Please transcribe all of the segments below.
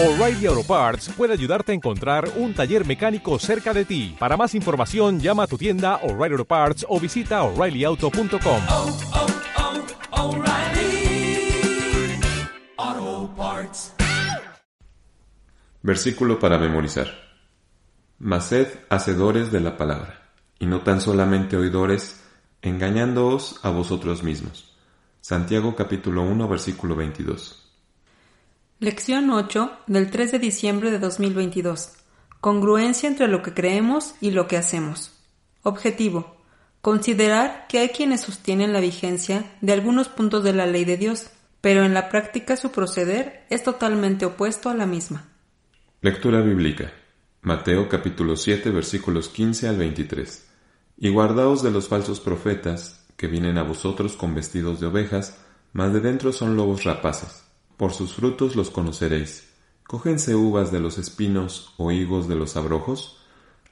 O'Reilly Auto Parts puede ayudarte a encontrar un taller mecánico cerca de ti. Para más información, llama a tu tienda O'Reilly Auto Parts o visita oreillyauto.com. oh, oh, Parts. Versículo para memorizar. Mased hacedores de la palabra, y no tan solamente oidores, engañándoos a vosotros mismos. Santiago capítulo 1 versículo 22. Lección 8 del 3 de diciembre de 2022. Congruencia entre lo que creemos y lo que hacemos. Objetivo. Considerar que hay quienes sostienen la vigencia de algunos puntos de la ley de Dios, pero en la práctica su proceder es totalmente opuesto a la misma. Lectura bíblica. Mateo capítulo 7 versículos 15 al 23. Y guardaos de los falsos profetas, que vienen a vosotros con vestidos de ovejas, mas de dentro son lobos rapaces. Por sus frutos los conoceréis. ¿Cógense uvas de los espinos o higos de los abrojos?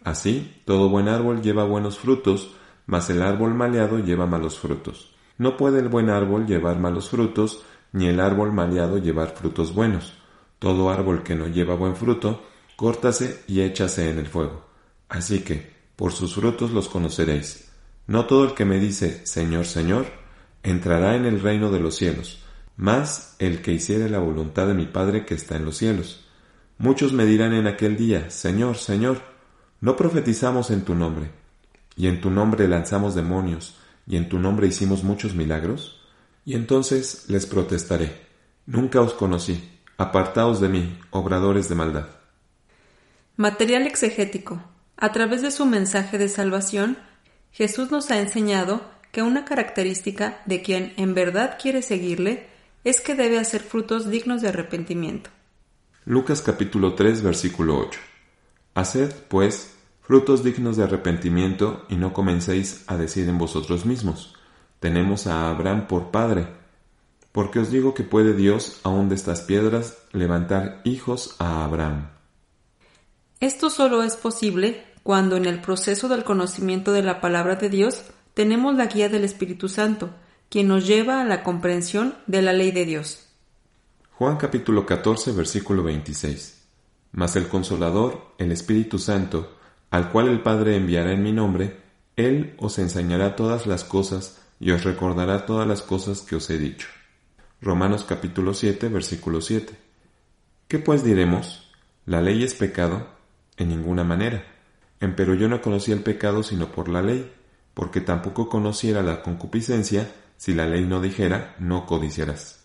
Así, todo buen árbol lleva buenos frutos, mas el árbol maleado lleva malos frutos. No puede el buen árbol llevar malos frutos, ni el árbol maleado llevar frutos buenos. Todo árbol que no lleva buen fruto, córtase y échase en el fuego. Así que, por sus frutos los conoceréis. No todo el que me dice, Señor, Señor, entrará en el reino de los cielos, mas el que hiciere la voluntad de mi Padre que está en los cielos. Muchos me dirán en aquel día, Señor, Señor, ¿no profetizamos en tu nombre? ¿Y en tu nombre lanzamos demonios? ¿Y en tu nombre hicimos muchos milagros? Y entonces les protestaré, Nunca os conocí, apartaos de mí, obradores de maldad. Material exegético. A través de su mensaje de salvación, Jesús nos ha enseñado que una característica de quien en verdad quiere seguirle es que debe hacer frutos dignos de arrepentimiento. Lucas capítulo 3 versículo 8. Haced, pues, frutos dignos de arrepentimiento y no comencéis a decir en vosotros mismos, tenemos a Abraham por padre, porque os digo que puede Dios aun de estas piedras levantar hijos a Abraham. Esto solo es posible cuando en el proceso del conocimiento de la palabra de Dios tenemos la guía del Espíritu Santo, quien nos lleva a la comprensión de la ley de Dios. Juan capítulo 14 versículo 26. Mas el consolador, el Espíritu Santo, al cual el Padre enviará en mi nombre, Él os enseñará todas las cosas y os recordará todas las cosas que os he dicho. Romanos capítulo 7 versículo 7. ¿Qué pues diremos? ¿La ley es pecado? En ninguna manera. Empero yo no conocía el pecado sino por la ley, porque tampoco conociera la concupiscencia si la ley no dijera no codiciarás.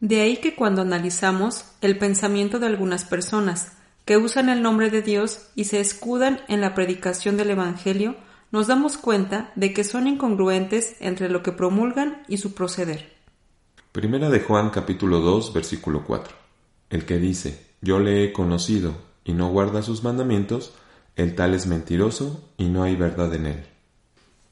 De ahí que cuando analizamos el pensamiento de algunas personas que usan el nombre de Dios y se escudan en la predicación del Evangelio, nos damos cuenta de que son incongruentes entre lo que promulgan y su proceder. Primera de Juan capítulo 2 versículo 4. El que dice, yo le he conocido y no guarda sus mandamientos, el tal es mentiroso y no hay verdad en él.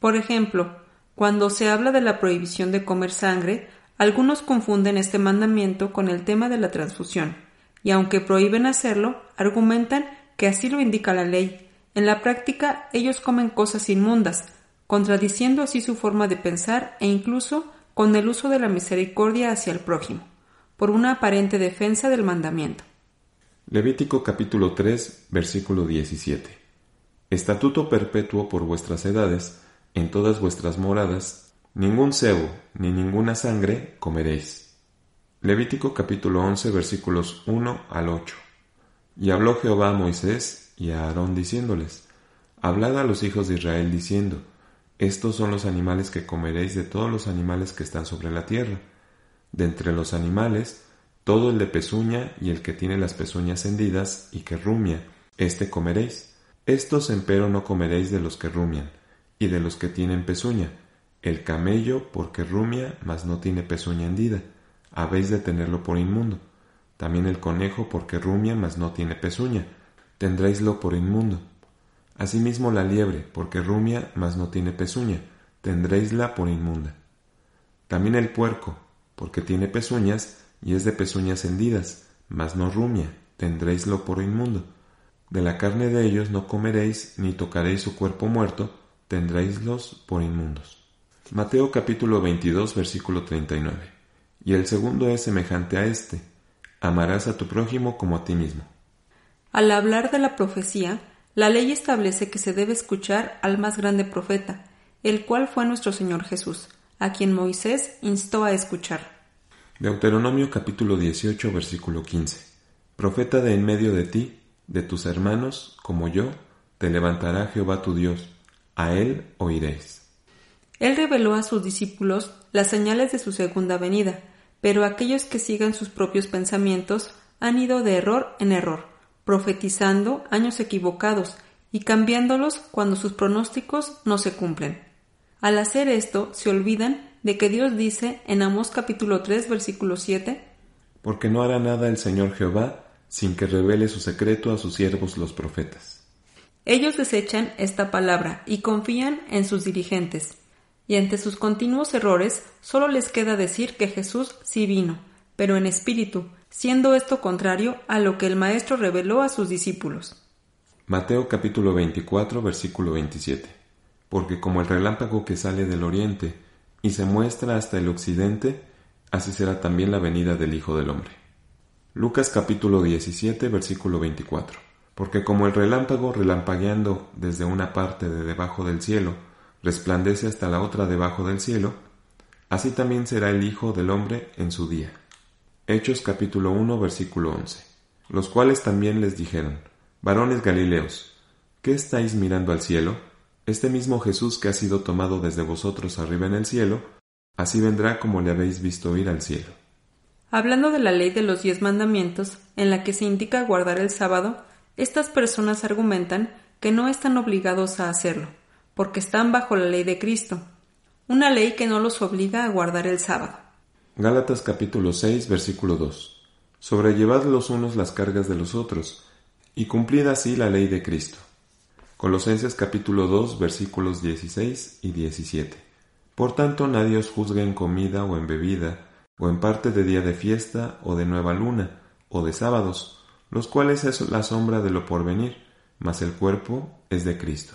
Por ejemplo, cuando se habla de la prohibición de comer sangre, algunos confunden este mandamiento con el tema de la transfusión, y aunque prohíben hacerlo, argumentan que así lo indica la ley. En la práctica, ellos comen cosas inmundas, contradiciendo así su forma de pensar e incluso con el uso de la misericordia hacia el prójimo, por una aparente defensa del mandamiento. Levítico capítulo 3 versículo 17. Estatuto perpetuo por vuestras edades, en todas vuestras moradas, ningún cebo ni ninguna sangre comeréis. Levítico capítulo 11 versículos 1 al 8. Y habló Jehová a Moisés y a Aarón diciéndoles, Hablad a los hijos de Israel diciendo, Estos son los animales que comeréis de todos los animales que están sobre la tierra. De entre los animales, todo el de pezuña y el que tiene las pezuñas hendidas y que rumia, éste comeréis. Estos empero no comeréis de los que rumian, y de los que tienen pezuña, el camello porque rumia, mas no tiene pezuña hendida, habéis de tenerlo por inmundo. También el conejo porque rumia, mas no tiene pezuña, tendréislo por inmundo. Asimismo la liebre porque rumia, mas no tiene pezuña, tendréisla por inmunda. También el puerco porque tiene pezuñas, y es de pezuñas hendidas, mas no rumia, tendréislo por inmundo. De la carne de ellos no comeréis, ni tocaréis su cuerpo muerto, tendréislos por inmundos. Mateo capítulo 22 versículo 39. Y el segundo es semejante a este. amarás a tu prójimo como a ti mismo. Al hablar de la profecía, la ley establece que se debe escuchar al más grande profeta, el cual fue nuestro Señor Jesús, a quien Moisés instó a escuchar. Deuteronomio capítulo 18 versículo 15. Profeta de en medio de ti, de tus hermanos, como yo, te levantará Jehová tu Dios, a él oiréis. Él reveló a sus discípulos las señales de su segunda venida, pero aquellos que sigan sus propios pensamientos han ido de error en error, profetizando años equivocados y cambiándolos cuando sus pronósticos no se cumplen. Al hacer esto, se olvidan de que Dios dice en Amós capítulo 3 versículo 7 Porque no hará nada el Señor Jehová sin que revele su secreto a sus siervos los profetas. Ellos desechan esta palabra y confían en sus dirigentes, y ante sus continuos errores solo les queda decir que Jesús sí vino, pero en espíritu, siendo esto contrario a lo que el Maestro reveló a sus discípulos. Mateo capítulo 24 versículo 27. Porque como el relámpago que sale del oriente y se muestra hasta el occidente, así será también la venida del Hijo del Hombre. Lucas capítulo 17 versículo 24. Porque como el relámpago relampagueando desde una parte de debajo del cielo, resplandece hasta la otra debajo del cielo, así también será el Hijo del Hombre en su día. Hechos capítulo 1 versículo 11. Los cuales también les dijeron, Varones Galileos, ¿qué estáis mirando al cielo? Este mismo Jesús que ha sido tomado desde vosotros arriba en el cielo, así vendrá como le habéis visto ir al cielo. Hablando de la ley de los diez mandamientos, en la que se indica guardar el sábado, estas personas argumentan que no están obligados a hacerlo, porque están bajo la ley de Cristo, una ley que no los obliga a guardar el sábado. Gálatas capítulo 6 versículo 2. Sobrellevad los unos las cargas de los otros, y cumplid así la ley de Cristo. Colosenses capítulo 2 versículos 16 y 17. Por tanto nadie os juzgue en comida o en bebida, o en parte de día de fiesta, o de nueva luna, o de sábados, los cuales es la sombra de lo porvenir, mas el cuerpo es de Cristo.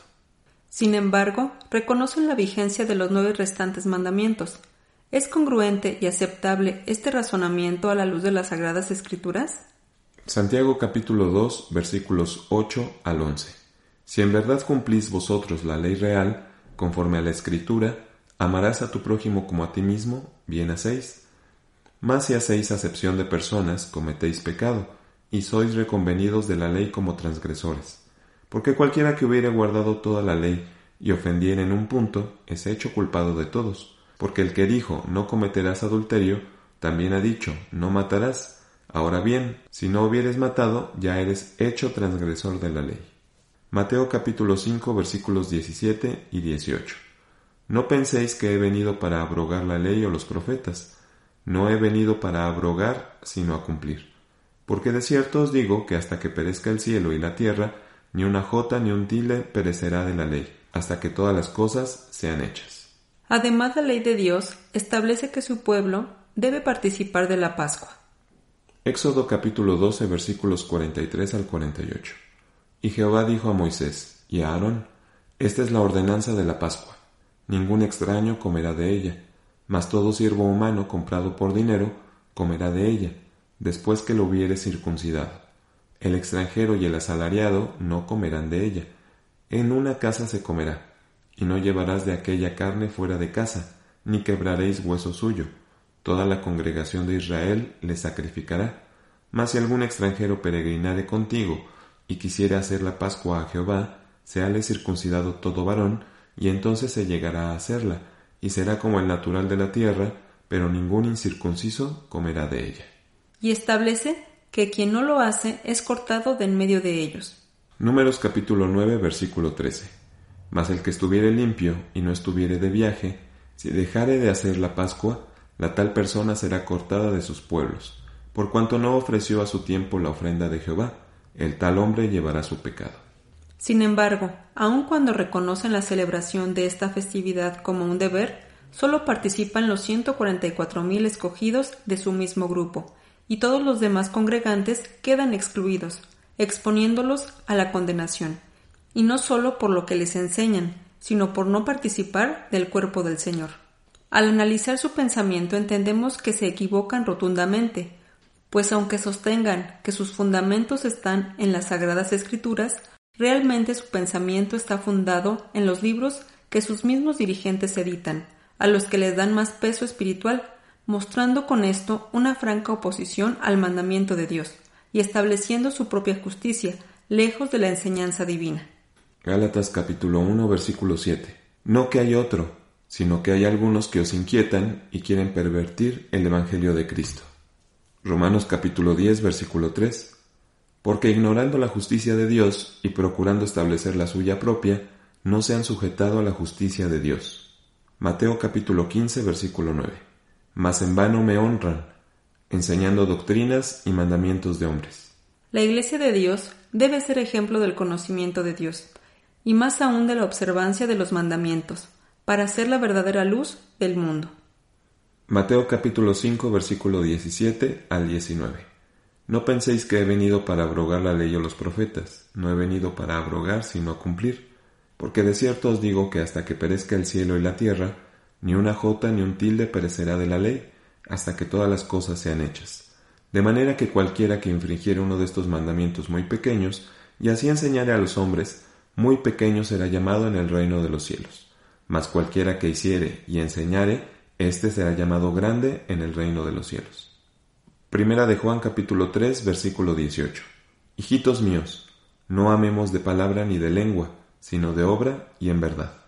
Sin embargo, reconocen la vigencia de los nueve restantes mandamientos. ¿Es congruente y aceptable este razonamiento a la luz de las Sagradas Escrituras? Santiago capítulo 2 versículos 8 al 11. Si en verdad cumplís vosotros la ley real, conforme a la Escritura, amarás a tu prójimo como a ti mismo, bien hacéis. Mas si hacéis acepción de personas, cometéis pecado, y sois reconvenidos de la ley como transgresores. Porque cualquiera que hubiere guardado toda la ley y ofendiere en un punto, es hecho culpado de todos. Porque el que dijo no cometerás adulterio, también ha dicho no matarás. Ahora bien, si no hubieres matado, ya eres hecho transgresor de la ley. Mateo capítulo 5 versículos 17 y 18. No penséis que he venido para abrogar la ley o los profetas. No he venido para abrogar, sino a cumplir. Porque de cierto os digo que hasta que perezca el cielo y la tierra, ni una jota ni un tile perecerá de la ley, hasta que todas las cosas sean hechas. Además, la ley de Dios establece que su pueblo debe participar de la Pascua. Éxodo capítulo 12 versículos 43 al 48. Y Jehová dijo a Moisés y a Aarón, Esta es la ordenanza de la Pascua. Ningún extraño comerá de ella, mas todo siervo humano comprado por dinero comerá de ella, después que lo hubiere circuncidado. El extranjero y el asalariado no comerán de ella. En una casa se comerá, y no llevarás de aquella carne fuera de casa, ni quebraréis hueso suyo. Toda la congregación de Israel le sacrificará. Mas si algún extranjero peregrinare contigo, y quisiere hacer la Pascua a Jehová, seale circuncidado todo varón, y entonces se llegará a hacerla, y será como el natural de la tierra, pero ningún incircunciso comerá de ella. Y establece que quien no lo hace es cortado de en medio de ellos. Números capítulo 9 versículo 13. Mas el que estuviere limpio y no estuviere de viaje, si dejare de hacer la Pascua, la tal persona será cortada de sus pueblos, por cuanto no ofreció a su tiempo la ofrenda de Jehová, el tal hombre llevará su pecado. Sin embargo, aun cuando reconocen la celebración de esta festividad como un deber, solo participan los 144.000 escogidos de su mismo grupo, y todos los demás congregantes quedan excluidos, exponiéndolos a la condenación, y no solo por lo que les enseñan, sino por no participar del cuerpo del Señor. Al analizar su pensamiento entendemos que se equivocan rotundamente, pues aunque sostengan que sus fundamentos están en las sagradas escrituras, realmente su pensamiento está fundado en los libros que sus mismos dirigentes editan, a los que les dan más peso espiritual, mostrando con esto una franca oposición al mandamiento de Dios y estableciendo su propia justicia, lejos de la enseñanza divina. Gálatas capítulo 1 versículo 7. No que hay otro, sino que hay algunos que os inquietan y quieren pervertir el Evangelio de Cristo. Romanos capítulo 10 versículo 3. Porque ignorando la justicia de Dios y procurando establecer la suya propia, no se han sujetado a la justicia de Dios. Mateo capítulo 15 versículo 9. Mas en vano me honran, enseñando doctrinas y mandamientos de hombres. La Iglesia de Dios debe ser ejemplo del conocimiento de Dios, y más aún de la observancia de los mandamientos, para ser la verdadera luz del mundo. Mateo capítulo 5 versículo 17 al 19. No penséis que he venido para abrogar la ley o los profetas, no he venido para abrogar sino a cumplir, porque de cierto os digo que hasta que perezca el cielo y la tierra, ni una jota ni un tilde perecerá de la ley, hasta que todas las cosas sean hechas. De manera que cualquiera que infringiere uno de estos mandamientos muy pequeños, y así enseñare a los hombres, muy pequeño será llamado en el reino de los cielos. Mas cualquiera que hiciere y enseñare, éste será llamado grande en el reino de los cielos. Primera de Juan capítulo 3 versículo 18. Hijitos míos, no amemos de palabra ni de lengua, sino de obra y en verdad.